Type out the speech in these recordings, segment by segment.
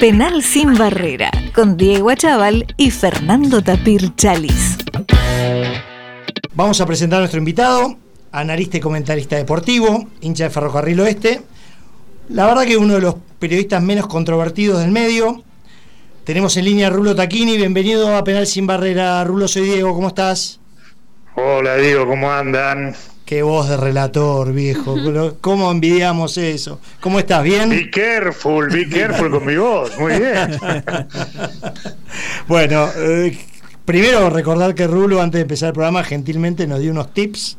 Penal sin barrera, con Diego Achával y Fernando Tapir Chalis. Vamos a presentar a nuestro invitado, analista y comentarista deportivo, hincha de Ferrocarril Oeste. La verdad que uno de los periodistas menos controvertidos del medio. Tenemos en línea a Rulo Taquini, bienvenido a Penal sin Barrera. Rulo, soy Diego, ¿cómo estás? Hola Diego, ¿cómo andan? Qué voz de relator, viejo. ¿Cómo envidiamos eso? ¿Cómo estás? ¿Bien? Be careful, be careful con mi voz. Muy bien. bueno, eh, primero recordar que Rulo, antes de empezar el programa, gentilmente nos dio unos tips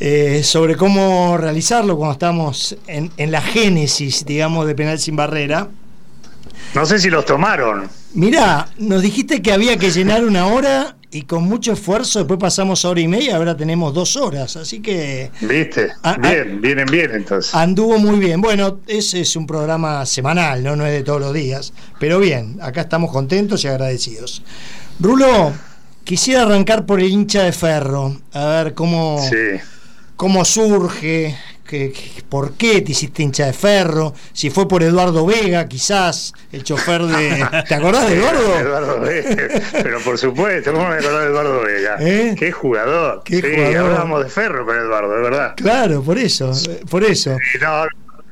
eh, sobre cómo realizarlo cuando estamos en, en la génesis, digamos, de Penal Sin Barrera. No sé si los tomaron. Mirá, nos dijiste que había que llenar una hora y con mucho esfuerzo después pasamos a hora y media, ahora tenemos dos horas, así que... ¿Viste? bien, vienen bien entonces. Anduvo muy bien. Bueno, ese es un programa semanal, ¿no? no es de todos los días, pero bien, acá estamos contentos y agradecidos. Rulo, quisiera arrancar por el hincha de ferro, a ver cómo, cómo surge, por qué te hiciste hincha de ferro, si fue por Eduardo Vega, quizás, el chofer de... ¿Te acordás de Eduardo? Eduardo Vega, pero por supuesto, ¿cómo me acordás de Eduardo Vega? ¿Eh? Qué jugador. ¿Qué sí, hablábamos de ferro con Eduardo, de verdad. Claro, por eso, por eso.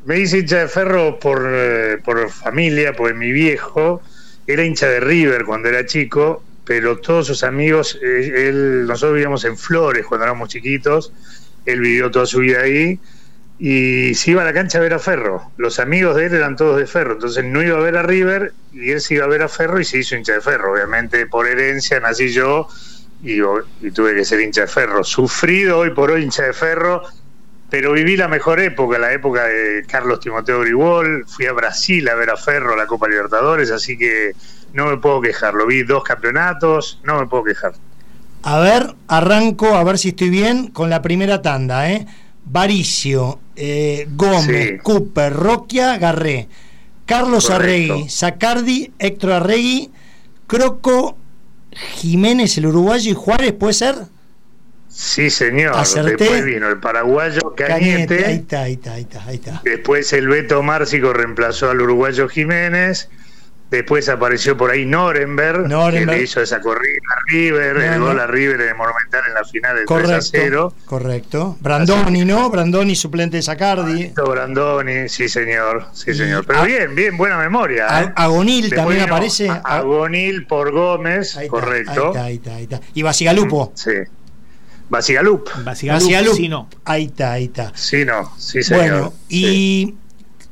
me hice hincha de ferro por, eh, por familia, porque mi viejo era hincha de River cuando era chico, pero todos sus amigos, eh, él, nosotros vivíamos en Flores cuando éramos chiquitos, él vivió toda su vida ahí y se iba a la cancha a ver a Ferro. Los amigos de él eran todos de Ferro, entonces no iba a ver a River y él se iba a ver a Ferro y se hizo hincha de Ferro. Obviamente por herencia nací yo y, tuve que ser hincha de Ferro. Sufrido hoy por hoy hincha de Ferro, pero viví la mejor época, la época de Carlos Timoteo Grigol. Fui a Brasil a ver a Ferro la Copa Libertadores, así que no me puedo quejar. Lo vi dos campeonatos, no me puedo quejar. A ver, arranco a ver si estoy bien con la primera tanda, ¿eh? Varicio, eh, Gómez, Cooper, Roquia, Garré, Carlos Arregui, Sacardi, Héctor Arregui, Croco, Jiménez, el uruguayo y Juárez, ¿puede ser? Sí, señor. Después vino el paraguayo Cañete. Ahí está, ahí está, ahí está, ahí está. Después el Beto Márcico reemplazó al uruguayo Jiménez. Después apareció por ahí Norenberg, que le hizo esa corrida a River, el gol a River de Monumental en la final del correcto, 3 a 0. Correcto. Brandoni, ¿no? Brandoni, suplente de Sacardi. Brandoni, sí señor, sí señor. Pero bien, bien, buena memoria. ¿eh? Agonil también aparece. Agonil por Gómez, correcto. Ahí está, ahí está, Y Basigalupo. Sí. Basigalup. Basigalup, sí, no. Ahí está, ahí está. Sí, no, sí, señor. Bueno, y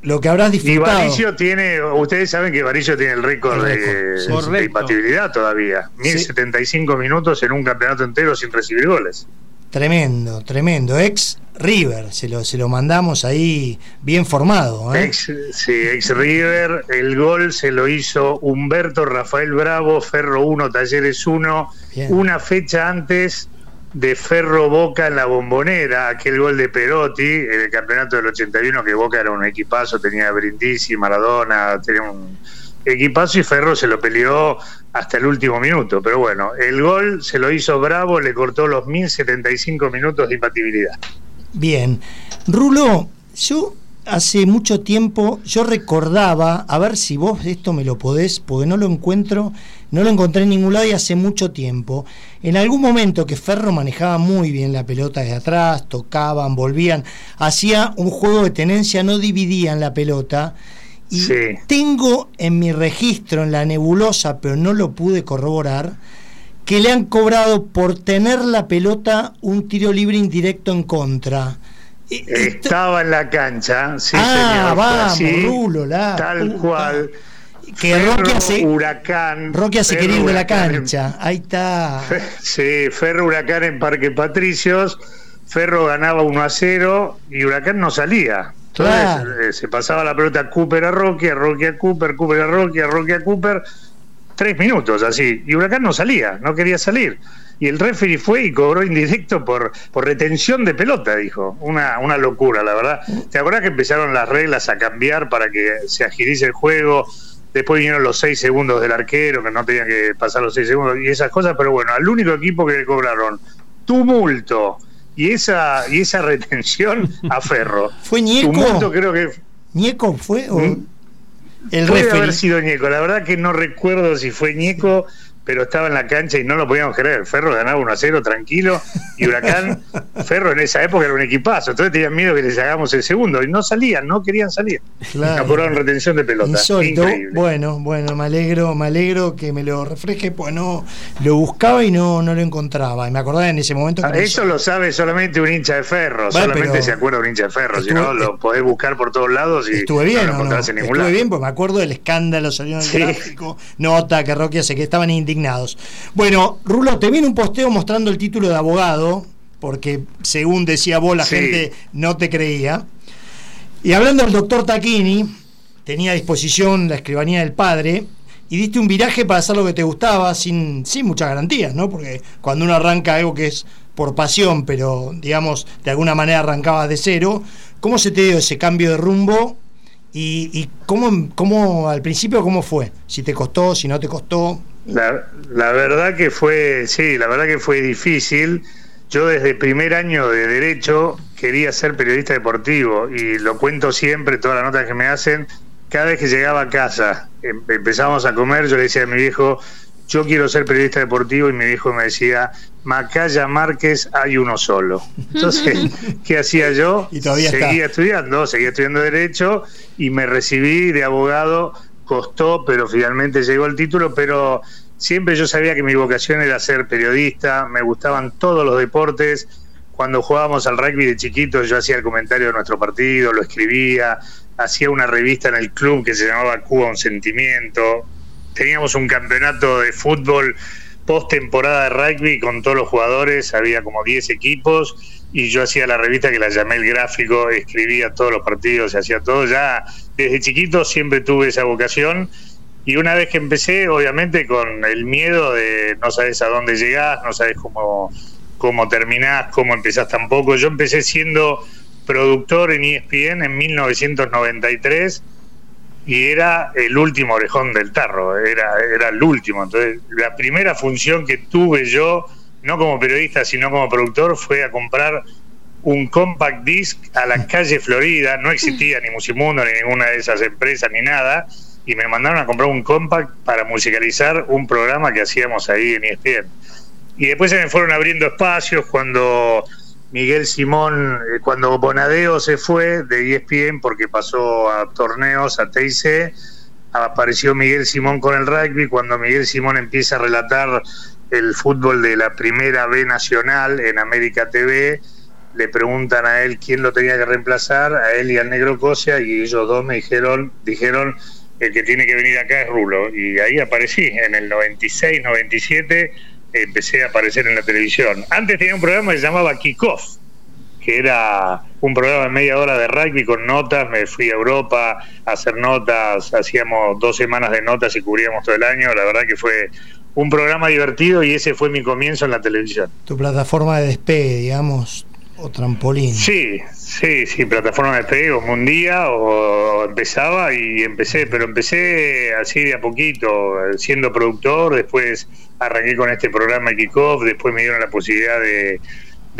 lo que habrás disfrutado. Y Varillo tiene, ustedes saben que Varillo tiene el récord de, impatibilidad todavía. 1075 minutos en un campeonato entero sin recibir goles. Tremendo, tremendo. Ex River, se lo, se lo mandamos ahí bien formado. ¿eh? Ex, sí, ex River. El gol se lo hizo Humberto Rafael Bravo, Ferro 1, Talleres 1. Una fecha antes de Ferro Boca en la bombonera, aquel gol de Perotti en el campeonato del 81, que Boca era un equipazo, tenía Brindisi, Maradona, tenía un equipazo y Ferro se lo peleó hasta el último minuto. Pero bueno, el gol se lo hizo Bravo, le cortó los 1075 minutos de impatibilidad. Bien. Rulo, yo hace mucho tiempo yo recordaba, a ver si vos esto me lo podés, porque no lo encuentro, no lo encontré en ningún lado y hace mucho tiempo. En algún momento que Ferro manejaba muy bien la pelota de atrás, tocaban, volvían, hacía un juego de tenencia, no dividían la pelota. Y tengo en mi registro, en la nebulosa, pero no lo pude corroborar, que le han cobrado por tener la pelota un tiro libre indirecto en contra. Estaba en la cancha, sí, ah, vamos, Rulo, la, tal cual. Que Roque hace, Huracán. Roque hace querer de la cancha. Ahí está. Sí, Ferro Huracán en Parque Patricios. Ferro ganaba 1 a 0 y Huracán no salía. Entonces eh, se pasaba la pelota Cooper a Roque, a Roque a Cooper, Cooper a Roque, a Roque a Cooper. Tres minutos así. Y Huracán no salía, no quería salir y el referee fue y cobró indirecto por, por retención de pelota, dijo. Una, una locura, la verdad. ¿Te acuerdas que empezaron las reglas a cambiar para que se agilice el juego? Después vinieron los seis segundos del arquero, que no tenían que pasar los seis segundos y esas cosas, pero bueno, al único equipo que le cobraron tumulto y esa, y esa retención a Ferro. ¿Fue Ñeco? Tumulto creo que... ¿Ñeco fue? O... ¿Mm? El Puede haber sido Ñeco, la verdad que no recuerdo si fue Ñeco pero estaba en la cancha y no lo podíamos creer. Ferro ganaba 1 a 0 tranquilo y Huracán, Ferro en esa época era un equipazo, entonces tenían miedo que les hagamos el segundo y no salían, no querían salir. Claro. Apuraron retención de pelota. Bueno, bueno, me alegro, me alegro que me lo refresque, pues no lo buscaba y no, no lo encontraba. Y me acordaba en ese momento. Que eso lo sabe solamente un hincha de Ferro, solamente se acuerda un hincha de Ferro, si no lo podés buscar por todos lados y estuve bien, no lo encontrás en ningún estuve bien, pues me acuerdo del escándalo, salió en el gráfico, nota que Rocky hace que estaban indignados bueno, Rulo, te viene un posteo mostrando el título de abogado, porque según decía vos, la gente no te creía. Y hablando del doctor Taquini, tenía a disposición la escribanía del padre y diste un viraje para hacer lo que te gustaba sin, sin muchas garantías, ¿no? Porque cuando uno arranca algo que es por pasión, pero digamos, de alguna manera arrancaba de cero, ¿cómo se te dio ese cambio de rumbo? ¿Y, y cómo, cómo al principio cómo fue? Si te costó, si no te costó. La, verdad que fue, sí, la verdad que fue difícil. Yo desde primer año de Derecho quería ser periodista deportivo y lo cuento siempre, todas las notas que me hacen. Cada vez que llegaba a casa, em, empezábamos a comer, yo le decía a mi viejo, yo quiero ser periodista deportivo y mi viejo me decía, Macaya Márquez hay uno solo. Entonces, ¿qué hacía yo? Y todavía seguía estudiando, seguía estudiando Derecho y me recibí de abogado costó, pero finalmente llegó el título, pero siempre yo sabía que mi vocación era ser periodista, me gustaban todos los deportes. Cuando jugábamos al rugby de chiquito, yo hacía el comentario de nuestro partido, lo escribía, hacía una revista en el club que se llamaba Cuba Un Sentimiento. Teníamos un campeonato de fútbol post temporada de rugby con todos los jugadores, había como 10 equipos y yo hacía la revista que la llamé El Gráfico, escribía todos los partidos, hacía todo. Ya desde chiquito siempre tuve esa vocación y una vez que empecé, obviamente con el miedo de no sabes a dónde llegás, no sabes cómo, cómo terminás, cómo empezás tampoco. Yo empecé siendo productor en ESPN en 1993 y era el último orejón del tarro, era, era el último. Entonces, la primera función que tuve yo, no como periodista, sino como productor, fue a comprar un compact disc a la calle Florida, no existía ni Musimundo ni ninguna de esas empresas ni nada, y me mandaron a comprar un compact para musicalizar un programa que hacíamos ahí en ESPN. Y después se me fueron abriendo espacios cuando Miguel Simón, eh, cuando Bonadeo se fue de ESPN porque pasó a torneos, a TIC, apareció Miguel Simón con el rugby, cuando Miguel Simón empieza a relatar el fútbol de la primera B nacional en América TV, le preguntan a él quién lo tenía que reemplazar, a él y al negro Cosia, y ellos dos me dijeron, dijeron, el que tiene que venir acá es Rulo. Y ahí aparecí, en el 96, 97 empecé a aparecer en la televisión. Antes tenía un programa que se llamaba Kickoff, que era un programa de media hora de rugby con notas. Me fui a Europa a hacer notas, hacíamos dos semanas de notas y cubríamos todo el año. La verdad que fue un programa divertido y ese fue mi comienzo en la televisión. Tu plataforma de despegue, digamos, o trampolín. Sí, sí, sí, plataforma de despegue, como un día o empezaba y empecé, pero empecé así de a poquito, siendo productor, después arranqué con este programa Kickoff, después me dieron la posibilidad de,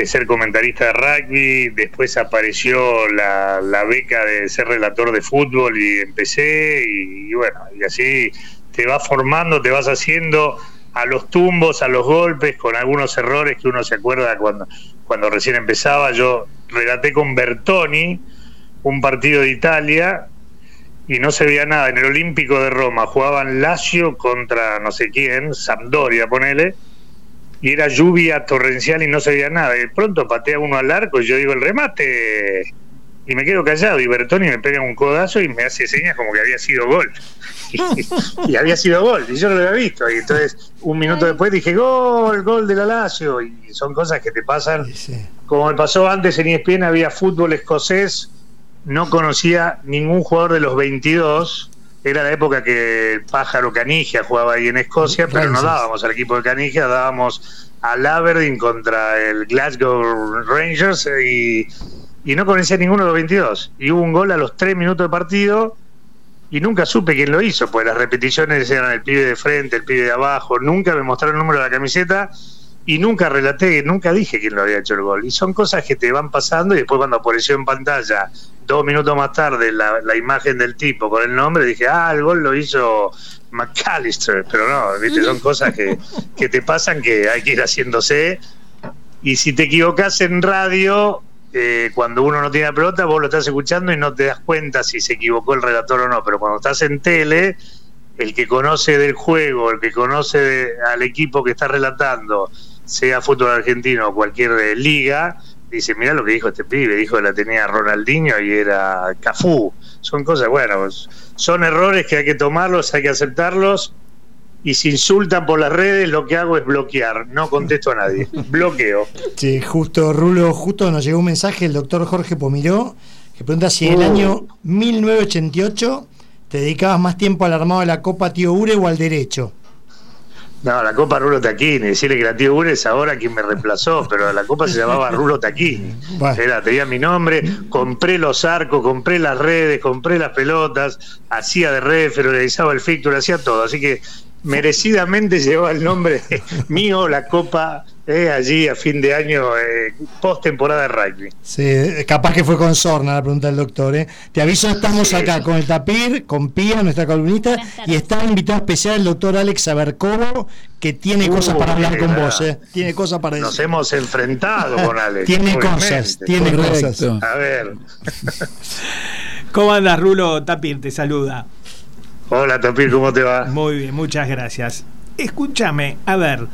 ser comentarista de rugby, después apareció la, beca de ser relator de fútbol y empecé y, bueno, y así te vas formando, te vas haciendo a los tumbos, a los golpes, con algunos errores que uno se acuerda cuando, cuando recién empezaba. Yo relaté con Bertoni un partido de Italia y no se veía nada. En el Olímpico de Roma jugaban Lazio contra no sé quién, Sampdoria, ponele, y era lluvia torrencial y no se veía nada. De pronto patea uno al arco y yo digo el remate y me quedo callado y Bertoni me pega un codazo y me hace señas como que había sido gol. y, había sido gol y yo no lo había visto. Y entonces un minuto después dije gol, gol de la Lazio. Y son cosas que te pasan. Como me pasó antes en ESPN había fútbol escocés no conocía ningún jugador de los 22. Era la época que el pájaro Canigia jugaba ahí en Escocia, pero no dábamos al equipo de Canigia, dábamos al Aberdeen contra el Glasgow Rangers y, y no conocía ninguno de los 22. Y hubo un gol a los 3 minutos de partido y nunca supe quién lo hizo, pues las repeticiones eran el pibe de frente, el pibe de abajo, nunca me mostraron el número de la camiseta y nunca relaté, nunca dije quién lo había hecho el gol. Y son cosas que te van pasando y después cuando apareció en pantalla, dos minutos más tarde, la, imagen del tipo con el nombre, dije, ah, el gol lo hizo McAllister, pero no, ¿viste? son cosas que, que te pasan que hay que ir haciéndose. Y si te equivocas en radio, eh, cuando uno no tiene la pelota, vos lo estás escuchando y no te das cuenta si se equivocó el relator o no, pero cuando estás en tele, el que conoce del juego, el que conoce al equipo que está relatando, sea fútbol argentino o cualquier eh, liga, dice, mira lo que dijo este pibe, dijo que la tenía Ronaldinho y era Cafú. Son cosas, bueno, son errores que hay que tomarlos, hay que aceptarlos. Y si insultan por las redes, lo que hago es bloquear, no contesto a nadie, bloqueo. Sí, justo, Rulo, justo nos llegó un mensaje del doctor Jorge Pomiró, que pregunta si en el uh. año 1988 te dedicabas más tiempo al armado de la Copa Tío Ure o al derecho. No, la Copa Rulo Taquini. Decirle que la tío Ure es ahora quien me reemplazó, pero la Copa se llamaba Rulo Taquini. Era, tenía mi nombre, compré los arcos, compré las redes, compré las pelotas, hacía de refer, realizaba el fixture, hacía todo. Así que merecidamente llevaba el nombre mío, la Copa eh, allí a fin de año, eh, post temporada de rugby. Sí, capaz que fue con Sorna la pregunta del doctor. Eh. Te aviso, estamos acá con el Tapir, con Pía, nuestra columnista, y está invitado especial el doctor Alex Abercobo, que tiene uh, cosas para hablar con vos. Eh. Tiene cosas para decir. Nos hemos enfrentado con Alex. tiene cosas, tiene cosas. A ver. ¿Cómo andas, Rulo? Tapir te saluda. Hola, Tapir, ¿cómo te va? Muy bien, muchas gracias. Escúchame, a ver,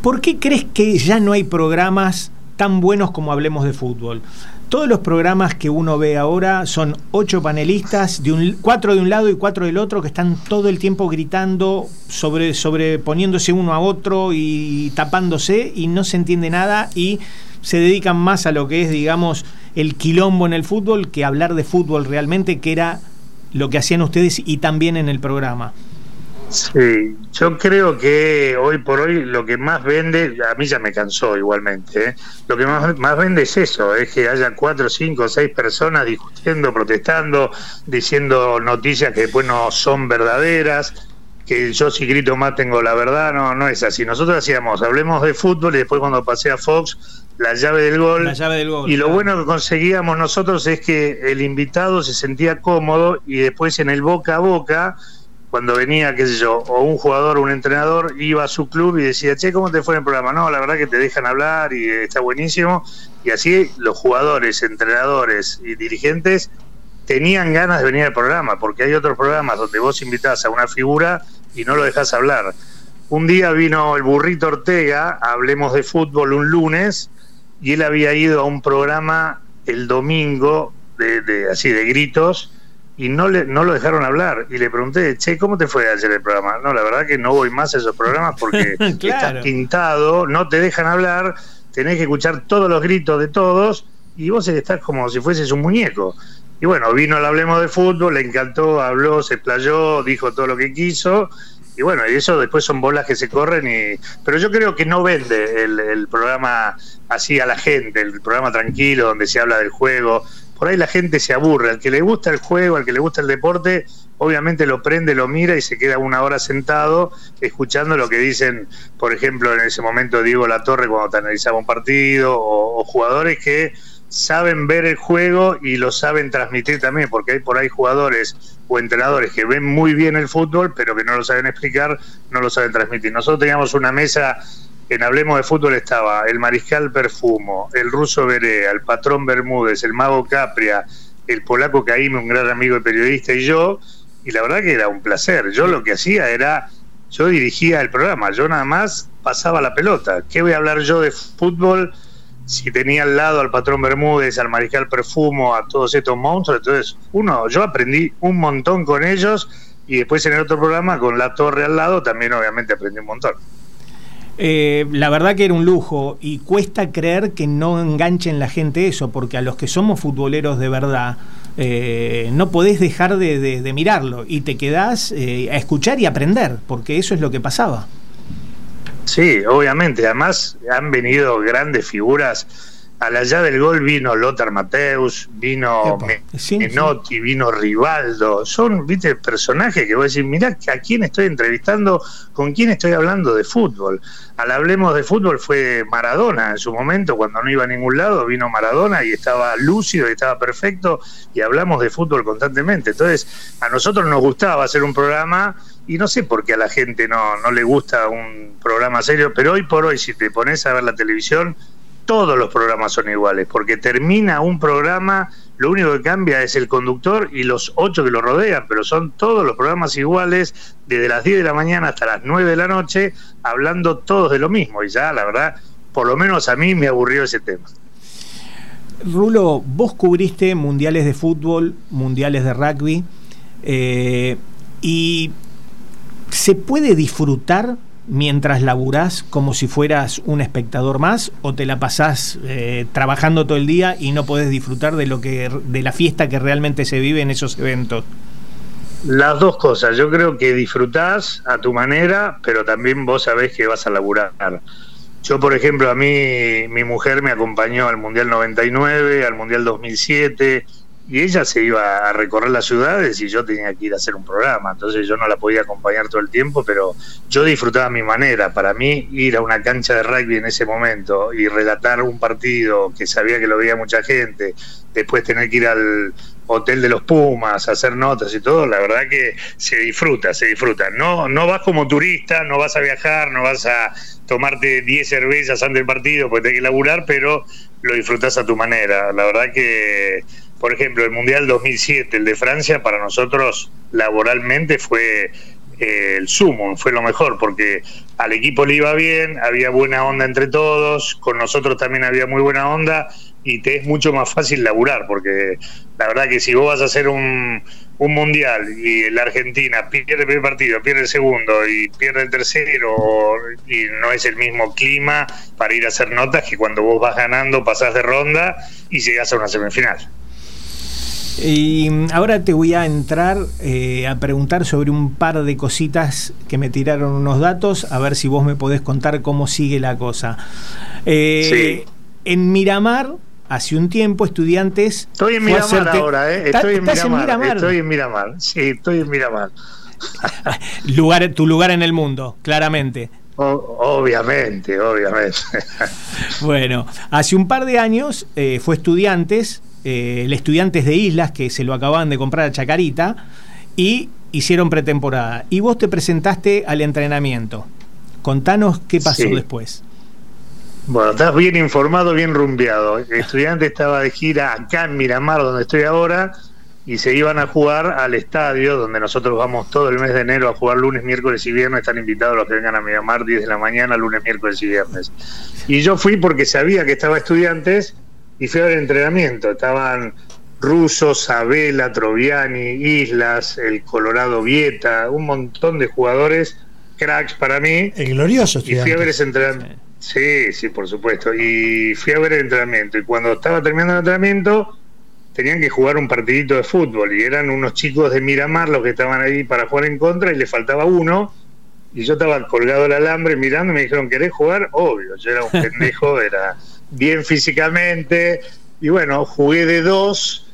¿por qué crees que ya no hay programas tan buenos como hablemos de fútbol? Todos los programas que uno ve ahora son ocho panelistas, de un, cuatro de un lado y cuatro del otro, que están todo el tiempo gritando, sobre, sobreponiéndose uno a otro y tapándose y no se entiende nada y se dedican más a lo que es, digamos, el quilombo en el fútbol que hablar de fútbol realmente, que era lo que hacían ustedes y también en el programa. Sí, yo creo que hoy por hoy lo que más vende, a mí ya me cansó igualmente, ¿eh? lo que más, más vende es eso, es que haya cuatro, cinco, seis personas discutiendo, protestando, diciendo noticias que después no son verdaderas, que yo si grito más tengo la verdad, no, no es así. Nosotros hacíamos, hablemos de fútbol y después cuando pasé a Fox, la llave del gol. La llave del gol y lo bueno que conseguíamos nosotros es que el invitado se sentía cómodo y después en el boca a boca cuando venía, qué sé yo, o un jugador o un entrenador iba a su club y decía, che, ¿cómo te fue en el programa? No, la verdad que te dejan hablar y está buenísimo. Y así los jugadores, entrenadores y dirigentes tenían ganas de venir al programa, porque hay otros programas donde vos invitás a una figura y no lo dejás hablar. Un día vino el burrito Ortega, hablemos de fútbol un lunes, y él había ido a un programa el domingo de, de así de gritos y no, le, no lo dejaron hablar. Y le pregunté, che, ¿cómo te fue ayer el programa? No, la verdad que no voy más a esos programas porque estás pintado, no te dejan hablar, tenés que escuchar todos los gritos de todos y vos estás como si fueses un muñeco. Y bueno, vino al Hablemos de Fútbol, le encantó, habló, se explayó, dijo todo lo que quiso. Y bueno, y eso después son bolas que se corren. y Pero yo creo que no vende el, el programa así a la gente, el programa tranquilo donde se habla del juego, por ahí la gente se aburre. Al que le gusta el juego, al que le gusta el deporte, obviamente lo prende, lo mira y se queda una hora sentado escuchando lo que dicen, por ejemplo, en ese momento Diego La Torre cuando te analizaba un partido, o, jugadores que saben ver el juego y lo saben transmitir también, porque hay por ahí jugadores o entrenadores que ven muy bien el fútbol, pero que no lo saben explicar, no lo saben transmitir. Nosotros teníamos una mesa en Hablemos de Fútbol estaba el Mariscal Perfumo, el ruso Berea, el patrón Bermúdez, el mago Capria, el polaco Caíme, un gran amigo y periodista, y yo, y la verdad que era un placer. Yo lo que hacía era, yo dirigía el programa, yo nada más pasaba la pelota. ¿Qué voy a hablar yo de fútbol si tenía al lado al patrón Bermúdez, al Mariscal Perfumo, a todos estos monstruos? Entonces, uno, yo aprendí un montón con ellos y después en el otro programa, con la torre al lado, también obviamente aprendí un montón. Eh, la verdad que era un lujo y cuesta creer que no enganchen la gente eso, porque a los que somos futboleros de verdad, eh, no podés dejar de, mirarlo y te quedás eh, a escuchar y aprender, porque eso es lo que pasaba. Sí, obviamente. Además, han venido grandes figuras a la llave del gol vino Lothar Mateus, vino Menotti, vino Rivaldo. Son, viste, personajes que voy a decir, mirá a quién estoy entrevistando, con quién estoy hablando de fútbol. Al hablemos de fútbol fue Maradona en su momento, cuando no iba a ningún lado, vino Maradona y estaba lúcido y estaba perfecto y hablamos de fútbol constantemente. Entonces, a nosotros nos gustaba hacer un programa y no sé por qué a la gente no, no le gusta un programa serio, pero hoy por hoy si te pones a ver la televisión, todos los programas son iguales, porque termina un programa, lo único que cambia es el conductor y los ocho que lo rodean, pero son todos los programas iguales, desde las 10 de la mañana hasta las 9 de la noche, hablando todos de lo mismo. Y ya, la verdad, por lo menos a mí me aburrió ese tema. Rulo, vos cubriste mundiales de fútbol, mundiales de rugby, eh, y ¿se puede disfrutar mientras laburás como si fueras un espectador más o te la pasás eh, trabajando todo el día y no podés disfrutar de lo que de la fiesta que realmente se vive en esos eventos? Las dos cosas, yo creo que disfrutás a tu manera, pero también vos sabés que vas a laburar. Yo, por ejemplo, a mí mi mujer me acompañó al Mundial 99, al Mundial 2007, y ella se iba a recorrer las ciudades y yo tenía que ir a hacer un programa, entonces yo no la podía acompañar todo el tiempo, pero yo disfrutaba mi manera. Para mí, ir a una cancha de rugby en ese momento y relatar un partido que sabía que lo veía mucha gente, después tener que ir al hotel de los Pumas, hacer notas y todo, la verdad que se disfruta, se disfruta. No, no vas como turista, no vas a viajar, no vas a tomarte 10 cervezas antes del partido porque tenés que laburar, pero lo disfrutas a tu manera. La verdad que por ejemplo, el Mundial 2007, el de Francia, para nosotros laboralmente fue eh, el sumo, fue lo mejor, porque al equipo le iba bien, había buena onda entre todos, con nosotros también había muy buena onda y te es mucho más fácil laburar, porque la verdad que si vos vas a hacer un, un mundial y la Argentina pierde el primer partido, pierde el segundo y pierde el tercero y no es el mismo clima para ir a hacer notas que cuando vos vas ganando, pasás de ronda y llegás a una semifinal. Y ahora te voy a entrar eh, a preguntar sobre un par de cositas que me tiraron unos datos, a ver si vos me podés contar cómo sigue la cosa. Eh, en Miramar, hace un tiempo, estudiantes. Estoy en Miramar ahora, ¿eh? Estoy en Miramar, Estoy en Miramar. Sí, estoy en Miramar. lugar, tu lugar en el mundo, claramente. obviamente, obviamente. bueno, hace un par de años eh, fue estudiantes eh, el Estudiantes de Islas, que se lo acababan de comprar a Chacarita, y hicieron pretemporada. Y vos te presentaste al entrenamiento. Contanos qué pasó después. Bueno, estás bien informado, bien rumbeado. El estudiante estaba de gira acá en Miramar, donde estoy ahora, y se iban a jugar al estadio, donde nosotros vamos todo el mes de enero a jugar lunes, miércoles y viernes. Están invitados los que vengan a Miramar 10 de la mañana, lunes, miércoles y viernes. Y yo fui porque sabía que estaba estudiantes y fui a ver entrenamiento. Estaban Rusos, Abela, Troviani, Islas, el Colorado Vieta, un montón de jugadores, cracks para mí. El glorioso Y fui a ver ese entrenamiento. Sí, sí, por supuesto. Y fui a ver el entrenamiento. Y cuando estaba terminando el entrenamiento, tenían que jugar un partidito de fútbol. Y eran unos chicos de Miramar los que estaban ahí para jugar en contra y le faltaba uno. Y yo estaba colgado al alambre mirando y me dijeron, ¿querés jugar? Obvio, yo era un pendejo, era bien físicamente, y bueno, jugué de dos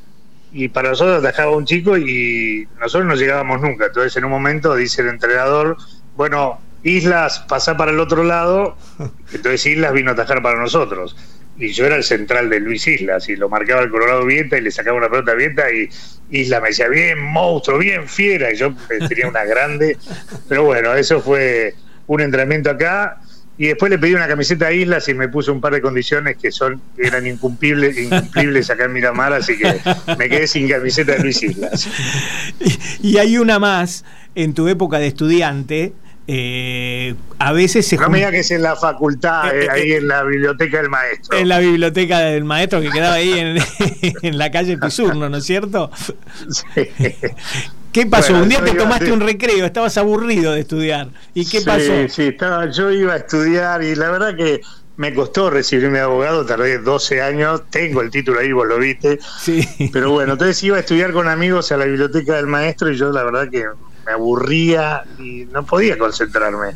y para nosotros atajaba un chico y nosotros no llegábamos nunca. Entonces en un momento dice el entrenador, bueno, Islas pasa para el otro lado, entonces Islas vino a atajar para nosotros. Y yo era el central de Luis Islas y lo marcaba el Colorado Vieta y le sacaba una pelota Vieta y Isla me decía, bien monstruo, bien fiera, y yo tenía una grande. Pero bueno, eso fue un entrenamiento acá y después le pedí una camiseta a Islas y me puso un par de condiciones que son eran incumplibles, incumplibles acá en Miramar, así que me quedé sin camiseta de Luis Islas. Y, hay una más, en tu época de estudiante, eh, a veces se... No me digas que es en la facultad, eh, eh, ahí en la biblioteca del maestro. En la biblioteca del maestro que quedaba ahí en, en la calle Pisurno, ¿no es cierto? Sí. ¿Qué pasó? un día te tomaste un recreo, estabas aburrido de estudiar. ¿Y qué pasó? Sí, estaba, yo iba a estudiar y la verdad que me costó recibirme de abogado, tardé 12 años, tengo el título ahí, vos lo viste. Sí. Pero bueno, entonces iba a estudiar con amigos a la biblioteca del maestro y yo la verdad que me aburría y no podía concentrarme.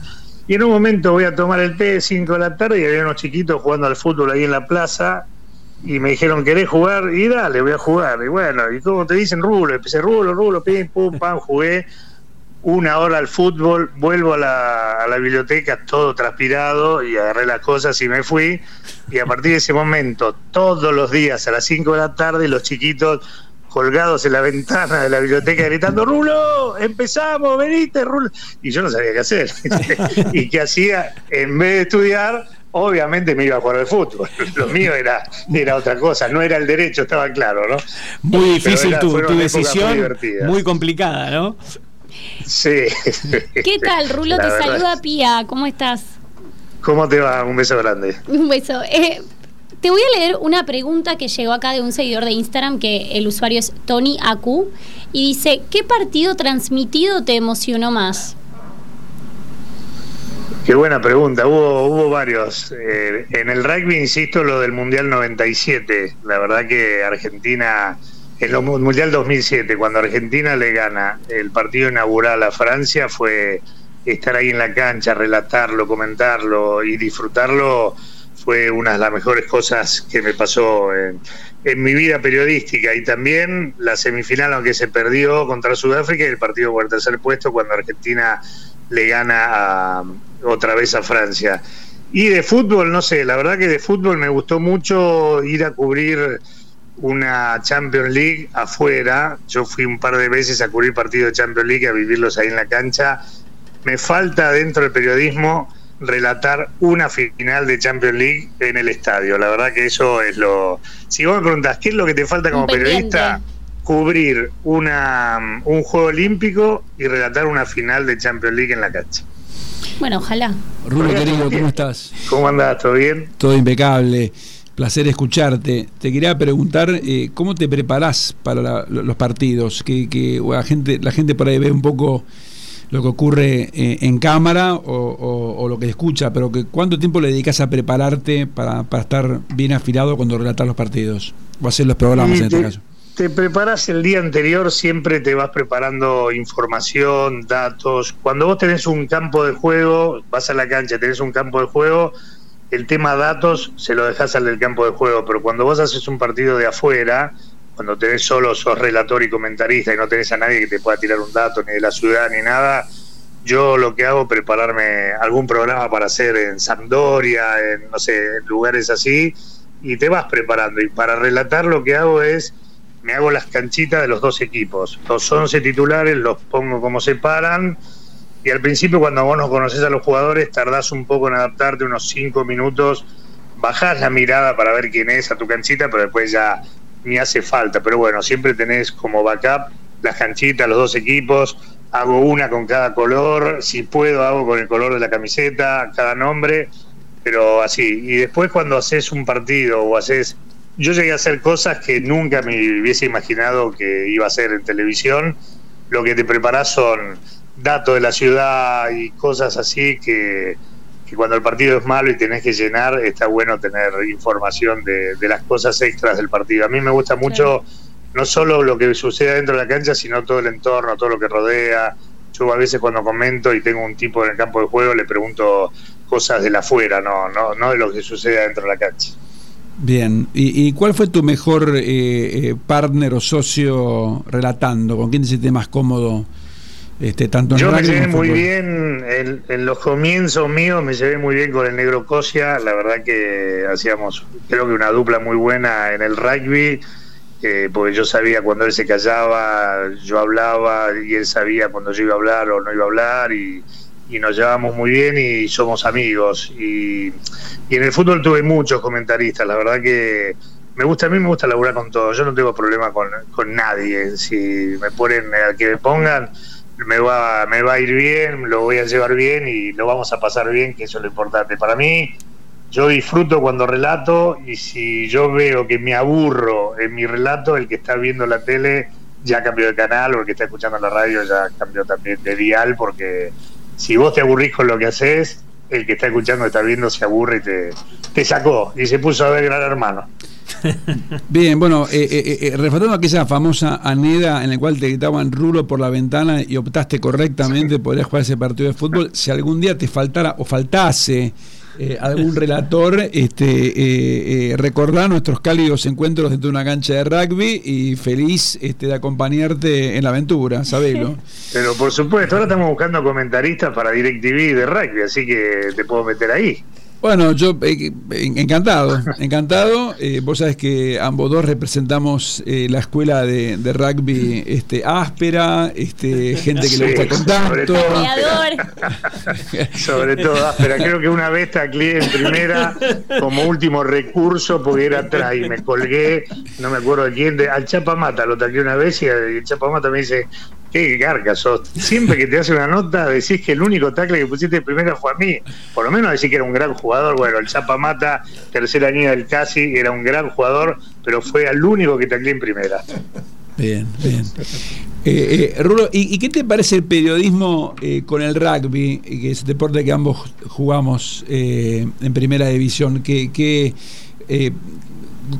Y en un momento voy a tomar el té 5 de la tarde y había unos chiquitos jugando al fútbol ahí en la plaza y me dijeron, ¿querés jugar? Y dale, voy a jugar. Y bueno, y como te dicen, rulo, empecé rulo, rulo, pim, pum, pam, jugué una hora al fútbol, vuelvo a la, a la biblioteca todo transpirado y agarré las cosas y me fui. Y a partir de ese momento, todos los días a las 5 de la tarde, los chiquitos colgados en la ventana de la biblioteca gritando, Rulo, empezamos, venite, Rulo. Y yo no sabía qué hacer. y qué hacía, en vez de estudiar, obviamente me iba a jugar al fútbol. Lo mío era, era otra cosa, no era el derecho, estaba claro, ¿no? Muy difícil tu, tu decisión, muy complicada, ¿no? Sí. ¿Qué tal, Rulo? te saluda Pía, ¿cómo estás? ¿Cómo te va? Un beso grande. Un beso. Eh, te voy a leer una pregunta que llegó acá de un seguidor de Instagram, que el usuario es Tony Acu, y dice, ¿qué partido transmitido te emocionó más? Qué buena pregunta, hubo, hubo varios. Eh, en el rugby, insisto, lo del Mundial 97. La verdad que Argentina, en el Mundial 2007, cuando Argentina le gana el partido inaugural a Francia, fue estar ahí en la cancha, relatarlo, comentarlo y disfrutarlo. Fue una de las mejores cosas que me pasó en, en mi vida periodística. Y también la semifinal, aunque se perdió contra Sudáfrica, y el partido por el tercer puesto, cuando Argentina le gana a, otra vez a Francia. Y de fútbol, no sé, la verdad que de fútbol me gustó mucho ir a cubrir una Champions League afuera. Yo fui un par de veces a cubrir partidos de Champions League, a vivirlos ahí en la cancha. Me falta dentro del periodismo relatar una final de Champions League en el estadio. La verdad que eso es lo... Si vos me preguntás, ¿qué es lo que te falta como periodista? cubrir una, un juego olímpico y relatar una final de Champions League en la cancha. Bueno, ojalá. Rulo, querido, ¿cómo estás? ¿Cómo andás? ¿Todo bien? Todo impecable. Placer escucharte. Te quería preguntar eh, cómo te preparás para los partidos. Que, que la, gente, la gente por ahí ve un poco lo que ocurre eh, en cámara o, lo que escucha, pero que ¿cuánto tiempo le dedicas a prepararte para, para estar bien afilado cuando relatas los partidos? O hacer los programas en este caso te preparas el día anterior, siempre te vas preparando información, datos. Cuando vos tenés un campo de juego, vas a la cancha, tenés un campo de juego, el tema datos se lo dejas al del campo de juego, pero cuando vos haces un partido de afuera, cuando tenés solo, sos relator y comentarista y no tenés a nadie que te pueda tirar un dato, ni de la ciudad, ni nada, yo lo que hago es prepararme algún programa para hacer en Sampdoria, en, no sé, en lugares así, y te vas preparando. Y para relatar lo que hago es me hago las canchitas de los dos equipos. Los 11 titulares los pongo como se paran. Y al principio, cuando vos no conoces a los jugadores, tardás un poco en adaptarte, unos 5 minutos. Bajás la mirada para ver quién es a tu canchita, pero después ya ni hace falta. Pero bueno, siempre tenés como backup las canchitas, los dos equipos. Hago una con cada color. Si puedo, hago con el color de la camiseta, cada nombre. Pero así. Y después, cuando haces un partido o haces yo llegué a hacer cosas que nunca me hubiese imaginado que iba a hacer en televisión. Lo que te preparas son datos de la ciudad y cosas así que, cuando el partido es malo y tenés que llenar, está bueno tener información de, las cosas extras del partido. A mí me gusta mucho no solo lo que sucede dentro de la cancha, sino todo el entorno, todo lo que rodea. Yo a veces cuando comento y tengo un tipo en el campo de juego, le pregunto cosas de la afuera, no, no, no de lo que sucede dentro de la cancha. Bien, ¿Y, cuál fue tu mejor eh, eh, partner o socio relatando? ¿Con quién te sentiste más cómodo? Este, tanto Yo me llevé muy bien, en, los comienzos míos me llevé muy bien con el negro Cosia, la verdad que hacíamos creo que una dupla muy buena en el rugby, eh, porque yo sabía cuando él se callaba, yo hablaba y él sabía cuando yo iba a hablar o no iba a hablar y, y nos llevamos muy bien y somos amigos. Y, en el fútbol tuve muchos comentaristas, la verdad que me gusta, a mí me gusta laburar con todos, yo no tengo problema con, con nadie, si me ponen al que me pongan, me va, me va a ir bien, lo voy a llevar bien y lo vamos a pasar bien, que eso es lo importante. Para mí, yo disfruto cuando relato y si yo veo que me aburro en mi relato, el que está viendo la tele ya cambió de canal o el que está escuchando la radio ya cambió también de dial porque si vos te aburrís con lo que haces, el que está escuchando, está viendo, se aburre y te, te sacó y se puso a ver Gran Hermano. Bien, bueno, eh, eh, eh aquella famosa aneda en la cual te gritaban rulo por la ventana y optaste correctamente, podrías jugar ese partido de fútbol. Si algún día te faltara o faltase eh, algún relator, este, eh, eh, recordar nuestros cálidos encuentros dentro de una cancha de rugby y feliz este, de acompañarte en la aventura, sabelo. Pero por supuesto, ahora estamos buscando comentaristas para DirecTV de rugby, así que te puedo meter ahí. Bueno, yo eh, encantado, encantado. Eh, vos sabés que ambos dos representamos eh, la escuela de, de, rugby este, áspera, este, gente que le gusta contacto. Sobre, sobre todo áspera. Creo que una vez tacleé en primera como último recurso porque era atrás y me colgué, no me acuerdo de quién, de, al Chapamata lo tacleé una vez y el Chapamata me dice, qué garca sos. Siempre que te hace una nota decís que el único tackle que pusiste de primera fue a mí. Por lo menos decís que era un gran jugador. Bueno, el Chapa Mata, tercera línea del Casi, era un gran jugador, pero fue al único que tacleé en primera. Bien, bien. Eh, eh, Rulo, ¿y, ¿y, qué te parece el periodismo eh, con el rugby, que es el deporte que ambos jugamos en primera división? ¿Qué, qué,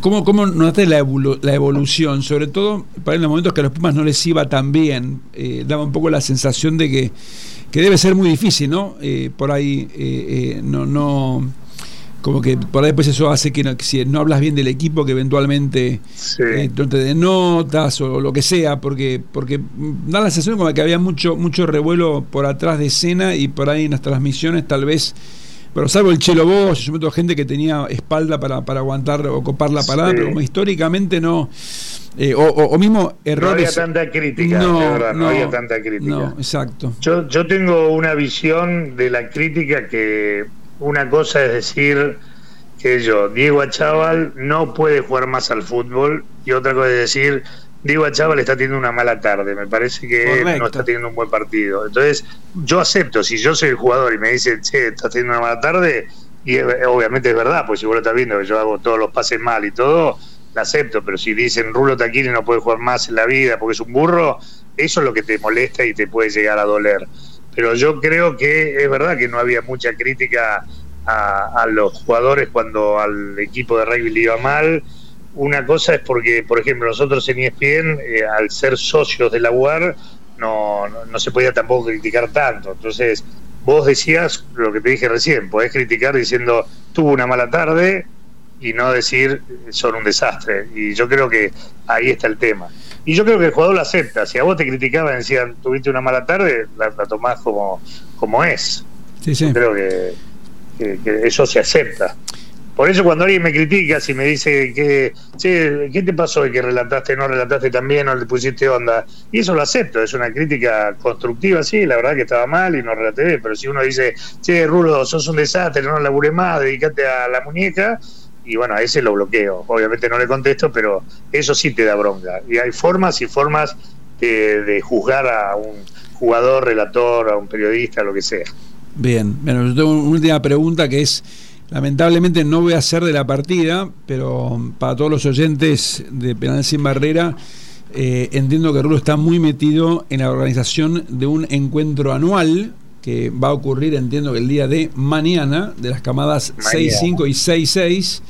¿Cómo, cómo notaste la, evolu la, evolución? Sobre todo para en los momentos que a los Pumas no les iba tan bien. Eh, daba un poco la sensación de que, que debe ser muy difícil, ¿no? Eh, por ahí eh, no, no. Como que por ahí después eso hace que, no, que si no hablas bien del equipo, que eventualmente sí. no te den notas o lo que sea, porque porque da la sensación como que había mucho mucho revuelo por atrás de escena y por ahí en las transmisiones tal vez pero salvo el Chelo Bosch, yo meto gente que tenía espalda para, para aguantar o copar la parada, sí. como históricamente no. Eh, o, o, o, mismo errores. No había tanta crítica, no, verdad, no, no, había tanta crítica. No, exacto. Yo, yo tengo una visión de la crítica que una cosa es decir que yo, Diego Achával, no puede jugar más al fútbol, y otra cosa es decir, Diego Achával está teniendo una mala tarde, me parece que Correcto. no está teniendo un buen partido. Entonces, yo acepto, si yo soy el jugador y me dicen, che, estás teniendo una mala tarde, y obviamente es verdad, pues si vos lo estás viendo que yo hago todos los pases mal y todo, la acepto, pero si dicen Rulo Taquini no puede jugar más en la vida porque es un burro, eso es lo que te molesta y te puede llegar a doler. Pero yo creo que es verdad que no había mucha crítica a, a los jugadores cuando al equipo de rugby le iba mal una cosa es porque, por ejemplo, nosotros en ESPN, eh, al ser socios de la UAR, no, no, no, se podía tampoco criticar tanto. Entonces, vos decías lo que te dije recién, podés criticar diciendo tuvo una mala tarde y no decir son un desastre. Y yo creo que ahí está el tema. Y yo creo que el jugador lo acepta. Si a vos te criticaban y decían tuviste una mala tarde, la, la tomás como, como es. Sí, sí. Yo creo que, que, que eso se acepta. Por eso cuando alguien me critica, si me dice que, che, ¿qué te pasó de que relataste, no relataste tan bien o le pusiste onda? Y eso lo acepto, es una crítica constructiva, sí, la verdad que estaba mal y no relaté pero si uno dice, che, Rulo, sos un desastre, no laburé más, dedícate a la muñeca, y bueno, a ese lo bloqueo. Obviamente no le contesto, pero eso sí te da bronca. Y hay formas y formas de, de juzgar a un jugador, relator, a un periodista, lo que sea. Bien, bueno, yo tengo una última pregunta que es Lamentablemente no voy a hacer de la partida, pero para todos los oyentes de Penal Sin Barrera, eh, entiendo que Rulo está muy metido en la organización de un encuentro anual que va a ocurrir, entiendo que el día de mañana, de las camadas 6-5 y 6-6,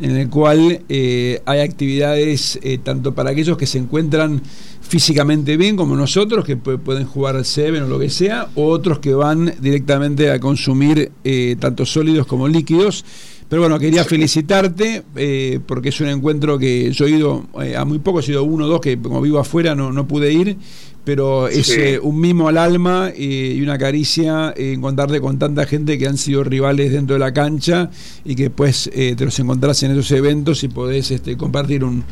en el cual eh, hay actividades eh, tanto para aquellos que se encuentran físicamente bien como nosotros, que pueden jugar Seven o lo que sea, o otros que van directamente a consumir eh, tanto sólidos como líquidos. Pero bueno, quería felicitarte eh, porque es un encuentro que yo he ido eh, a muy poco, he sido uno o dos que como vivo afuera no, no pude ir pero es sí. eh, un mimo al alma eh, y una caricia eh, encontrarte con tanta gente que han sido rivales dentro de la cancha y que eh, te los encontrás en esos eventos y podés este, compartir un,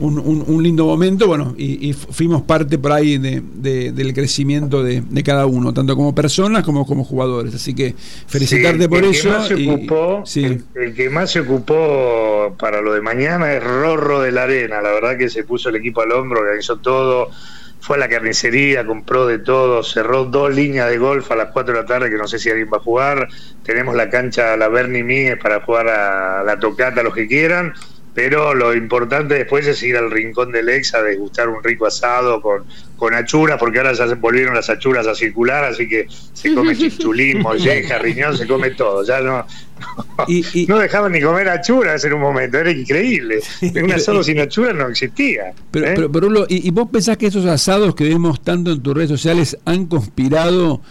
un, un, un, lindo momento. Bueno, y, y, fuimos parte por ahí de, de, del crecimiento de, de, cada uno, tanto como personas como como jugadores. Así que felicitarte sí, por el eso. Que más se y, ocupó, sí. el, el, que más se ocupó para lo de mañana es Rorro de la Arena. La verdad que se puso el equipo al hombro, organizó todo fue a la carnicería, compró de todo, cerró dos líneas de golf a las 4 de la tarde, que no sé si alguien va a jugar. Tenemos la cancha, la Bernie Míguez, para jugar a la tocata, los que quieran. Pero lo importante después es ir al rincón del ex a degustar un rico asado con, con achuras, porque ahora ya se volvieron las achuras a circular, así que se come chinchulín, molleja, riñón, se come todo. Ya no, no, y, y, no dejaban ni comer achuras en un momento, era increíble. Un asado sin achuras no existía. Pero, ¿eh? pero, pero ¿y, ¿y vos pensás que esos asados que vemos tanto en tus redes sociales han conspirado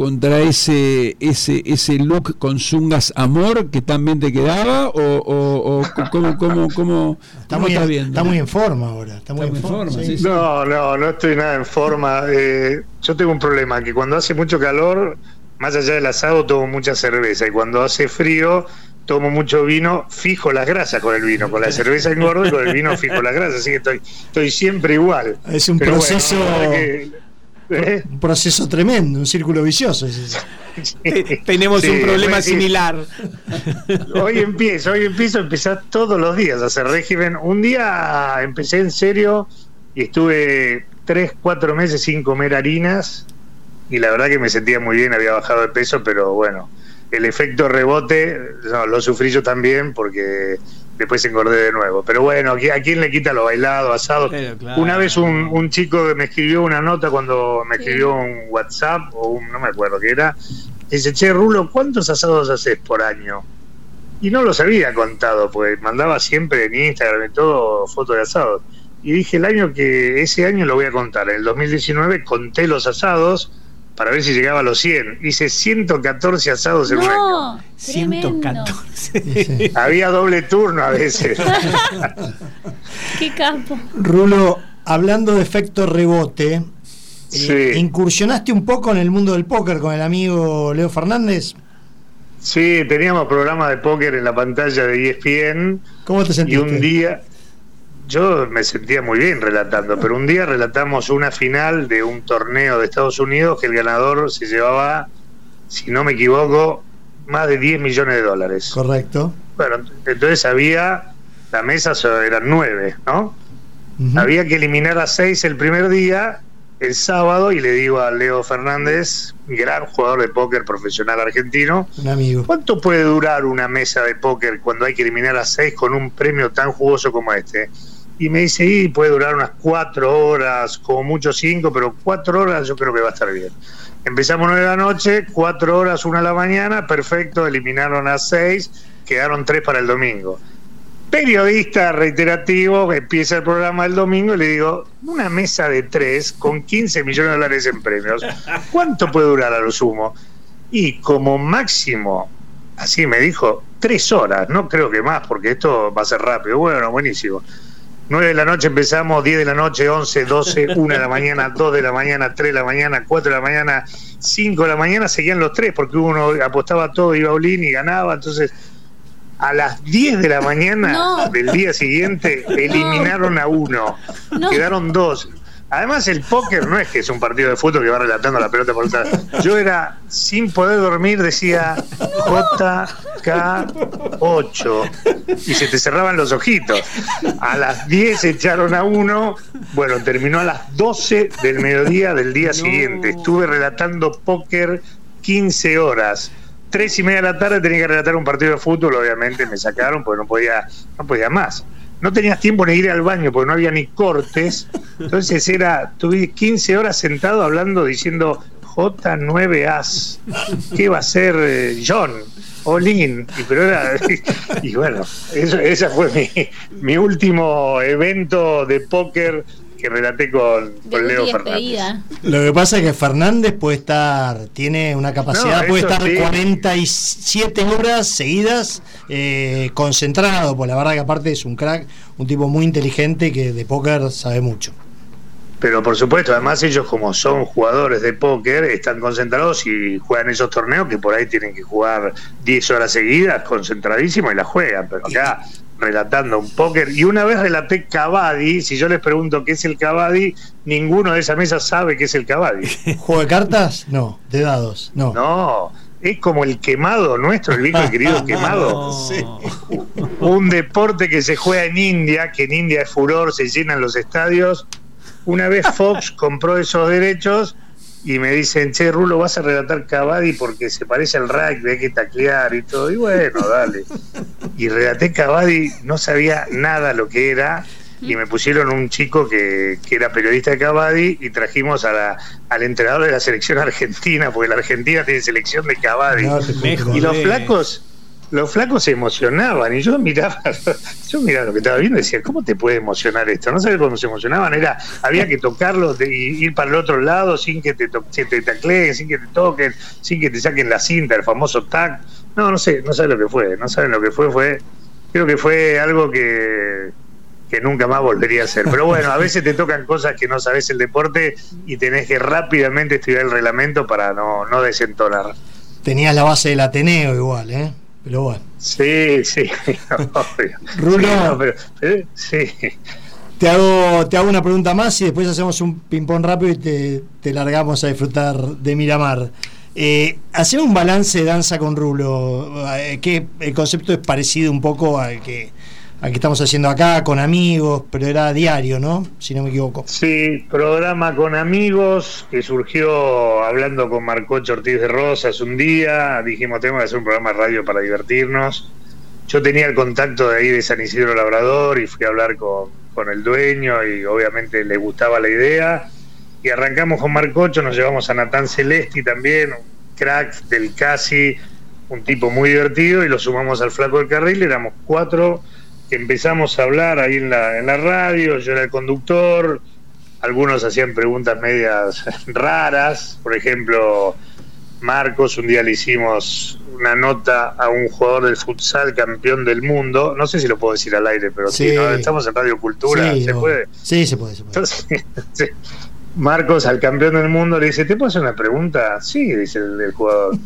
contra ese ese ese look con zungas amor que también te quedaba o, o, o cómo, cómo, cómo, Está cómo muy, estás en, viendo? está muy en forma ahora. Está muy Está en muy en forma. forma, sí. sí, sí. No, no, no estoy nada en forma. Eh, yo tengo un problema, que cuando hace mucho calor, más allá del asado, tomo mucha cerveza. Y cuando hace frío, tomo mucho vino, fijo las grasas con el vino. Con la cerveza engordo y con el vino fijo las grasas. Así que estoy, estoy siempre igual. Es un Pero proceso. ¿Eh? Un proceso tremendo, un círculo vicioso. Tenemos Sí, un problema similar. Hoy empiezo, hoy empiezo a empezar todos los días a hacer régimen. Un día empecé en serio y estuve tres, cuatro meses sin comer harinas y la verdad que me sentía muy bien, había bajado de peso, pero bueno, el efecto rebote no, lo sufrí yo también porque después engordé de nuevo. Pero bueno, ¿a quién le quita lo bailado, asado? Pero claro. Una vez un, un chico que me escribió una nota cuando me escribió un WhatsApp o un, no me acuerdo qué era, dice, che, Rulo, ¿cuántos asados haces por año? Y no los había contado, pues mandaba siempre en Instagram y todo fotos de asados. Y dije, el año que, ese año lo voy a contar. En el 2019 conté los asados para ver si llegaba a los 100. Hice 114 asados en un año. No, tremendo. 114. Sí. Había doble turno a veces. Qué capo. Rulo, hablando de efecto rebote, eh, incursionaste un poco en el mundo del póker con el amigo Leo Fernández. Sí, teníamos programa de póker en la pantalla de ESPN. ¿Cómo te Y sentiste? un día, yo me sentía muy bien relatando, pero un día relatamos una final de un torneo de Estados Unidos que el ganador se llevaba, si no me equivoco, más de 10 millones de dólares. Correcto. Bueno, entonces había, la mesa eran nueve, ¿no? Había que eliminar a seis el primer día, el sábado, y le digo a Leo Fernández, gran jugador de póker profesional argentino, Un amigo. ¿Cuánto puede durar una mesa de póker cuando hay que eliminar a seis con un premio tan jugoso como este? Y me dice, y puede durar unas cuatro horas, como mucho cinco, pero cuatro horas yo creo que va a estar bien. Empezamos nueve de la noche, cuatro horas, una de la mañana, perfecto, eliminaron a seis, quedaron tres para el domingo. Periodista reiterativo, empieza el programa el domingo y le digo, una mesa de tres con 15 millones de dólares en premios, ¿cuánto puede durar a lo sumo? Y como máximo, así me dijo, tres horas, no creo que más, porque esto va a ser rápido. Bueno, buenísimo. 9 de la noche empezamos, 10 de la noche, 11, 12, 1 de la mañana, 2 de la mañana, 3 de la mañana, 4 de la mañana, 5 de la mañana, seguían los tres, porque uno apostaba todo, iba a Olin y ganaba, entonces a las 10 de la mañana No. del día siguiente eliminaron a uno, No. quedaron dos. Además el póker no es que es un partido de fútbol que va relatando la pelota por otra. Yo era sin poder dormir decía JK8 y se te cerraban los ojitos. A las 10 echaron a uno, bueno, terminó a las 12 del mediodía del día siguiente. Estuve relatando póker 15 horas. Tres y media de la tarde tenía que relatar un partido de fútbol, obviamente me sacaron porque no podía, no podía más. No tenías tiempo ni ir al baño porque no había ni cortes. Entonces era, tuve 15 horas sentado hablando, diciendo J9As. ¿Qué va a ser eh, John? Olin. Y, pero era, y bueno, ese fue mi, mi último evento de póker que relaté con, con Leo Fernández. despedida. Lo que pasa es que Fernández puede estar, tiene una capacidad, No, puede estar sí. 47 horas seguidas eh, concentrado, pues la verdad que aparte es un crack, un tipo muy inteligente que de póker sabe mucho. Pero por supuesto, además ellos como son jugadores de póker, están concentrados y juegan esos torneos que por ahí tienen que jugar 10 horas seguidas, concentradísimos y la juegan. Pero acá relatando un póker. Y una vez relaté Cavadi, si yo les pregunto qué es el Cavadi, ninguno de esa mesa sabe qué es el Cavadi. ¿Juego de cartas? No, de dados, no. No, es como el quemado nuestro, el viejo y querido quemado. Sí. un deporte que se juega en India, que en India es furor, se llenan los estadios. Una vez Fox compró esos derechos y me dicen, che, Rulo, vas a relatar Cavadi porque se parece al rugby, hay que taclear y todo. Y bueno, dale. Y relaté Cavadi, no sabía nada lo que era. Y me pusieron un chico que, que era periodista de Cavadi y trajimos a la- al entrenador de la selección argentina, porque la Argentina tiene selección de Cavadi. No. Y los flacos, los flacos se emocionaban y yo miraba, yo miraba lo que estaba viendo y decía, ¿cómo te puede emocionar esto? No sabes cómo se emocionaban, era, había que tocarlos y ir para el otro lado sin que te, to te tacleen, sin que te toquen, sin que te saquen la cinta, el famoso tac. No, no sé, no sabes lo que fue, no saben lo que fue, fue, creo que fue algo que, que nunca más volvería a hacer. Pero bueno, a veces te tocan cosas que no sabes el deporte y tenés que rápidamente estudiar el reglamento para no, no desentonar. Tenías la base del Ateneo igual, ¿eh? Pero bueno. Sí, sí, Rulo, sí. Te hago, te hago una pregunta más y después hacemos un ping-pong rápido y te, te, largamos a disfrutar de Miramar. Eh, hacemos un balance de danza con Rulo, eh, que el concepto es parecido un poco al que al que estamos haciendo acá con amigos, pero era diario, ¿no? Si no me equivoco. Sí, programa con amigos que surgió hablando con Marcocho Ortiz de Rosas un día. Dijimos, tenemos que hacer un programa de radio para divertirnos. Yo tenía el contacto de ahí de San Isidro Labrador y fui a hablar con, con el dueño y obviamente le gustaba la idea. Y arrancamos con Marcocho, nos llevamos a Natán Celesti también, un crack del casi, un tipo muy divertido, y lo sumamos al Flaco del Carril, éramos cuatro empezamos a hablar ahí en la, en la radio, yo era el conductor, algunos hacían preguntas medias raras, por ejemplo, Marcos, un día le hicimos una nota a un jugador del futsal campeón del mundo, no sé si lo puedo decir al aire, pero sí, estamos en Radio Cultura, ¿se puede? Sí, se puede. Se puede. Entonces, Marcos al campeón del mundo le dice, ¿te puedo hacer una pregunta? Sí, dice el jugador.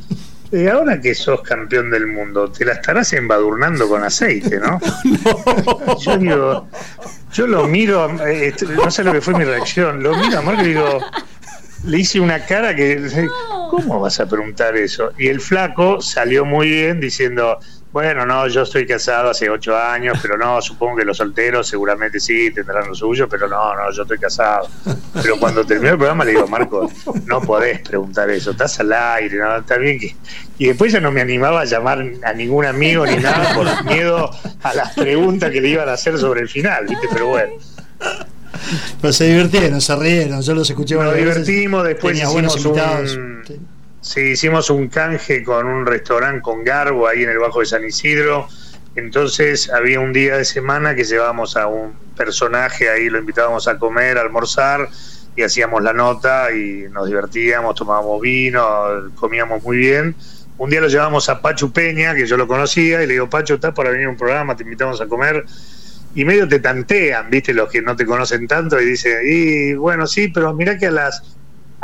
Y ahora que sos campeón del mundo, te la estarás embadurnando con aceite, ¿no? Yo digo, yo lo miro, eh, no sé lo que fue mi reacción, lo miro a Marco y digo, le hice una cara que, ¿cómo vas a preguntar eso? Y el flaco salió muy bien diciendo, bueno, no, yo estoy casado hace ocho años, pero no, supongo que los solteros seguramente sí tendrán lo suyo, pero no, no, yo estoy casado. Pero cuando terminó el programa le digo, Marco, no podés preguntar eso, estás al aire, ¿no? Está bien que. Y después ya no me animaba a llamar a ningún amigo ni nada por miedo a las preguntas que le iban a hacer sobre el final, ¿viste? Pero bueno. Pero se divirtieron, se rieron, yo los escuché. Nos divertimos, después hicimos un Sí, hicimos un canje con un restaurante con Garbo ahí en el Bajo de San Isidro. Entonces había un día de semana que llevábamos a un personaje ahí, lo invitábamos a comer, a almorzar y hacíamos la nota y nos divertíamos, tomábamos vino, comíamos muy bien. Un día lo llevamos a Pachu Peña, que yo lo conocía, y le digo, Pacho, ¿estás para venir a un programa? Te invitamos a comer. Y medio te tantean, ¿viste? Los que no te conocen tanto y dicen, y bueno, sí, pero mirá que a las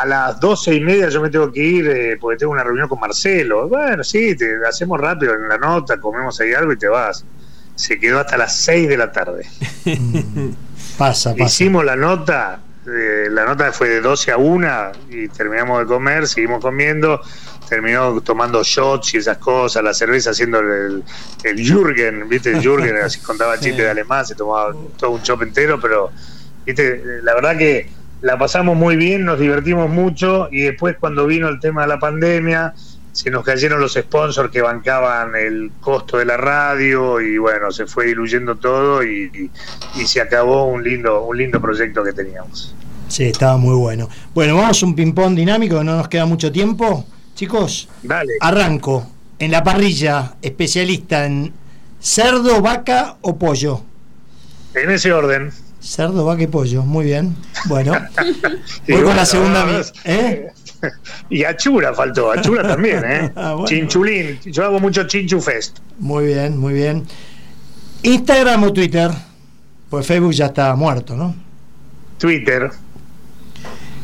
a las doce y media yo me tengo que ir eh, porque tengo una reunión con Marcelo. Bueno, sí, te hacemos rápido en la nota, comemos ahí algo y te vas. Se quedó hasta las seis de la tarde. pasa, pasa. Hicimos la nota, eh, la nota fue de 12 a 1 y terminamos de comer, seguimos comiendo, terminó tomando shots y esas cosas, la cerveza haciendo el, el Jürgen, ¿viste? El Jürgen, así contaba chistes de alemán, se tomaba todo un chop entero, pero, ¿viste? La verdad que la pasamos muy bien, nos divertimos mucho y después cuando vino el tema de la pandemia se nos cayeron los sponsors que bancaban el costo de la radio y bueno, se fue diluyendo todo y, se acabó un lindo, un lindo proyecto que teníamos. Sí, estaba muy bueno. Bueno, vamos a un ping-pong dinámico, no nos queda mucho tiempo. Chicos, Dale. arranco. En la parrilla, especialista en cerdo, vaca o pollo. En ese orden. Cerdo, vaca y pollo, muy bien. Bueno, voy con la segunda. ¿eh? Y achura faltó, achura también, ¿eh? Ah, Chinchulín, yo hago mucho chinchu fest. Muy bien, muy bien. Instagram o Twitter, pues Facebook ya está muerto, ¿no? Twitter.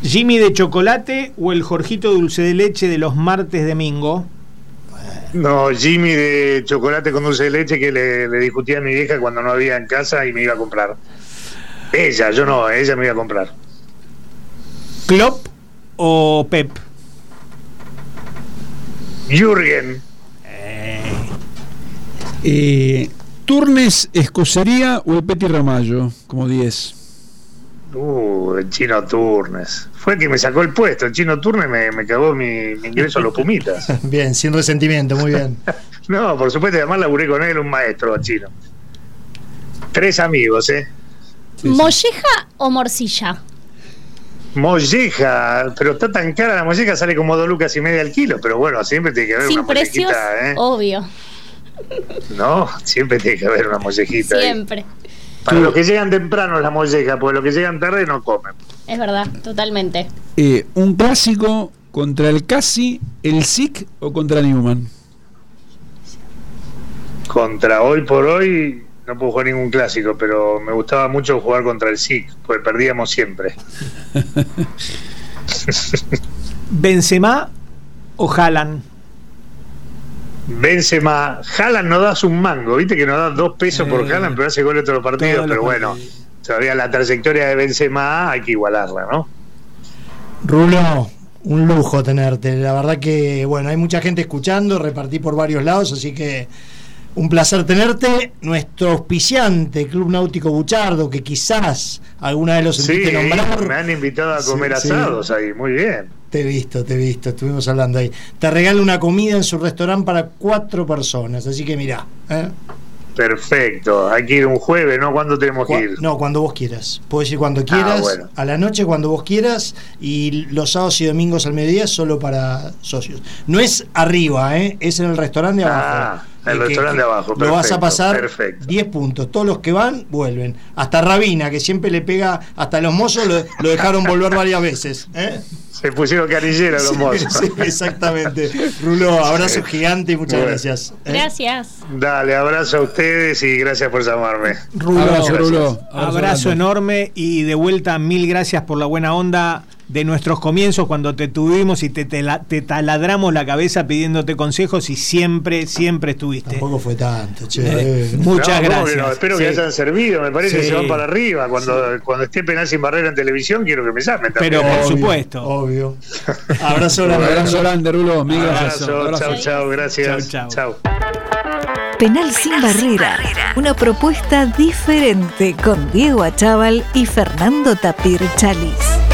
Jimmy de chocolate o el Jorgito dulce de leche de los martes de Mingo. No, Jimmy de chocolate con dulce de leche que le, le discutía a mi vieja cuando no había en casa y me iba a comprar. Ella, yo no, ella me iba a comprar. ¿Klopp o Pep? Jürgen. Eh, ¿Turnes, Escocería o el Petit Ramallo como 10? Uh, el chino Turnes. Fue el que me sacó el puesto. El chino Turnes me, me cagó mi, ingreso a los Pumitas. bien, sin resentimiento, muy bien. no, por supuesto, además laburé con él, un maestro chino. Tres amigos, ¿eh? ¿Molleja o morcilla? Molleja, pero está tan cara la molleja, sale como dos lucas y media al kilo, pero bueno, siempre tiene que haber Sin una precios, ¿eh? obvio. No, siempre tiene que haber una mollejita. ahí. Siempre. Para los que llegan temprano la molleja, porque los que llegan tarde no comen. Es verdad, totalmente. Eh, ¿Un clásico contra el Casi, el SIC o contra Newman? Contra hoy por hoy no puedo jugar ningún clásico, pero me gustaba mucho jugar contra el SIC, porque perdíamos siempre. ¿Benzema o Haaland? Benzema, Haaland no das un mango, viste que nos da dos pesos por Eh, Haaland, pero hace goles todos los partidos, todos los pero bueno, todavía la trayectoria de Benzema hay que igualarla, ¿no? Rulo, un lujo tenerte. La verdad que, bueno, hay mucha gente escuchando, repartí por varios lados, así que un placer tenerte. Nuestro auspiciante, Club Náutico Buchardo, que quizás alguna vez lo Sí, sentiste nombrar. me han invitado a Sí, comer sí. asados ahí, muy bien. Te he visto, te he visto, estuvimos hablando ahí. Te regala una comida en su restaurante para cuatro personas, así que mirá. ¿eh? Perfecto, hay que ir un jueves, ¿no? ¿Cuándo tenemos que ir? No, cuando vos quieras. Puedes ir cuando quieras, bueno. a la noche cuando vos quieras y los sábados y domingos al mediodía solo para socios. No es arriba, ¿eh? es en el restaurante de abajo. Ah, el que- restaurante que de abajo, Lo vas a pasar perfecto. 10 puntos. Todos los que van, vuelven. Hasta Rabina, que siempre le pega, hasta los mozos lo, lo dejaron volver varias veces. ¿eh? Se pusieron canilleros los Sí, mozos. sí, exactamente. Rulo, abrazo gigante y muchas Bueno. gracias. ¿eh? Gracias. Dale, abrazo a ustedes y gracias por llamarme. Rulo, Abrazo. Rulo. Abrazo enorme y de vuelta mil gracias por la buena onda de nuestros comienzos cuando te tuvimos y te, te, la- te taladramos la cabeza pidiéndote consejos y siempre, siempre estuviste. Tampoco fue tanto, che. Eh, Muchas No, ¿cómo gracias. que no? Espero que Sí. hayan servido, me parece que se van para arriba. Cuando, cuando esté penal sin barrera en televisión, quiero que me llamen también. Pero por obvio, supuesto. Obvio. Abrazo grande. abrazo grande, Rulo. Mil gracias. Abrazo, Abrazo. chao, chao, gracias. Chau, chau. chao. Penal sin barrera. Una propuesta diferente con Diego Achával y Fernando Tapir Chalis.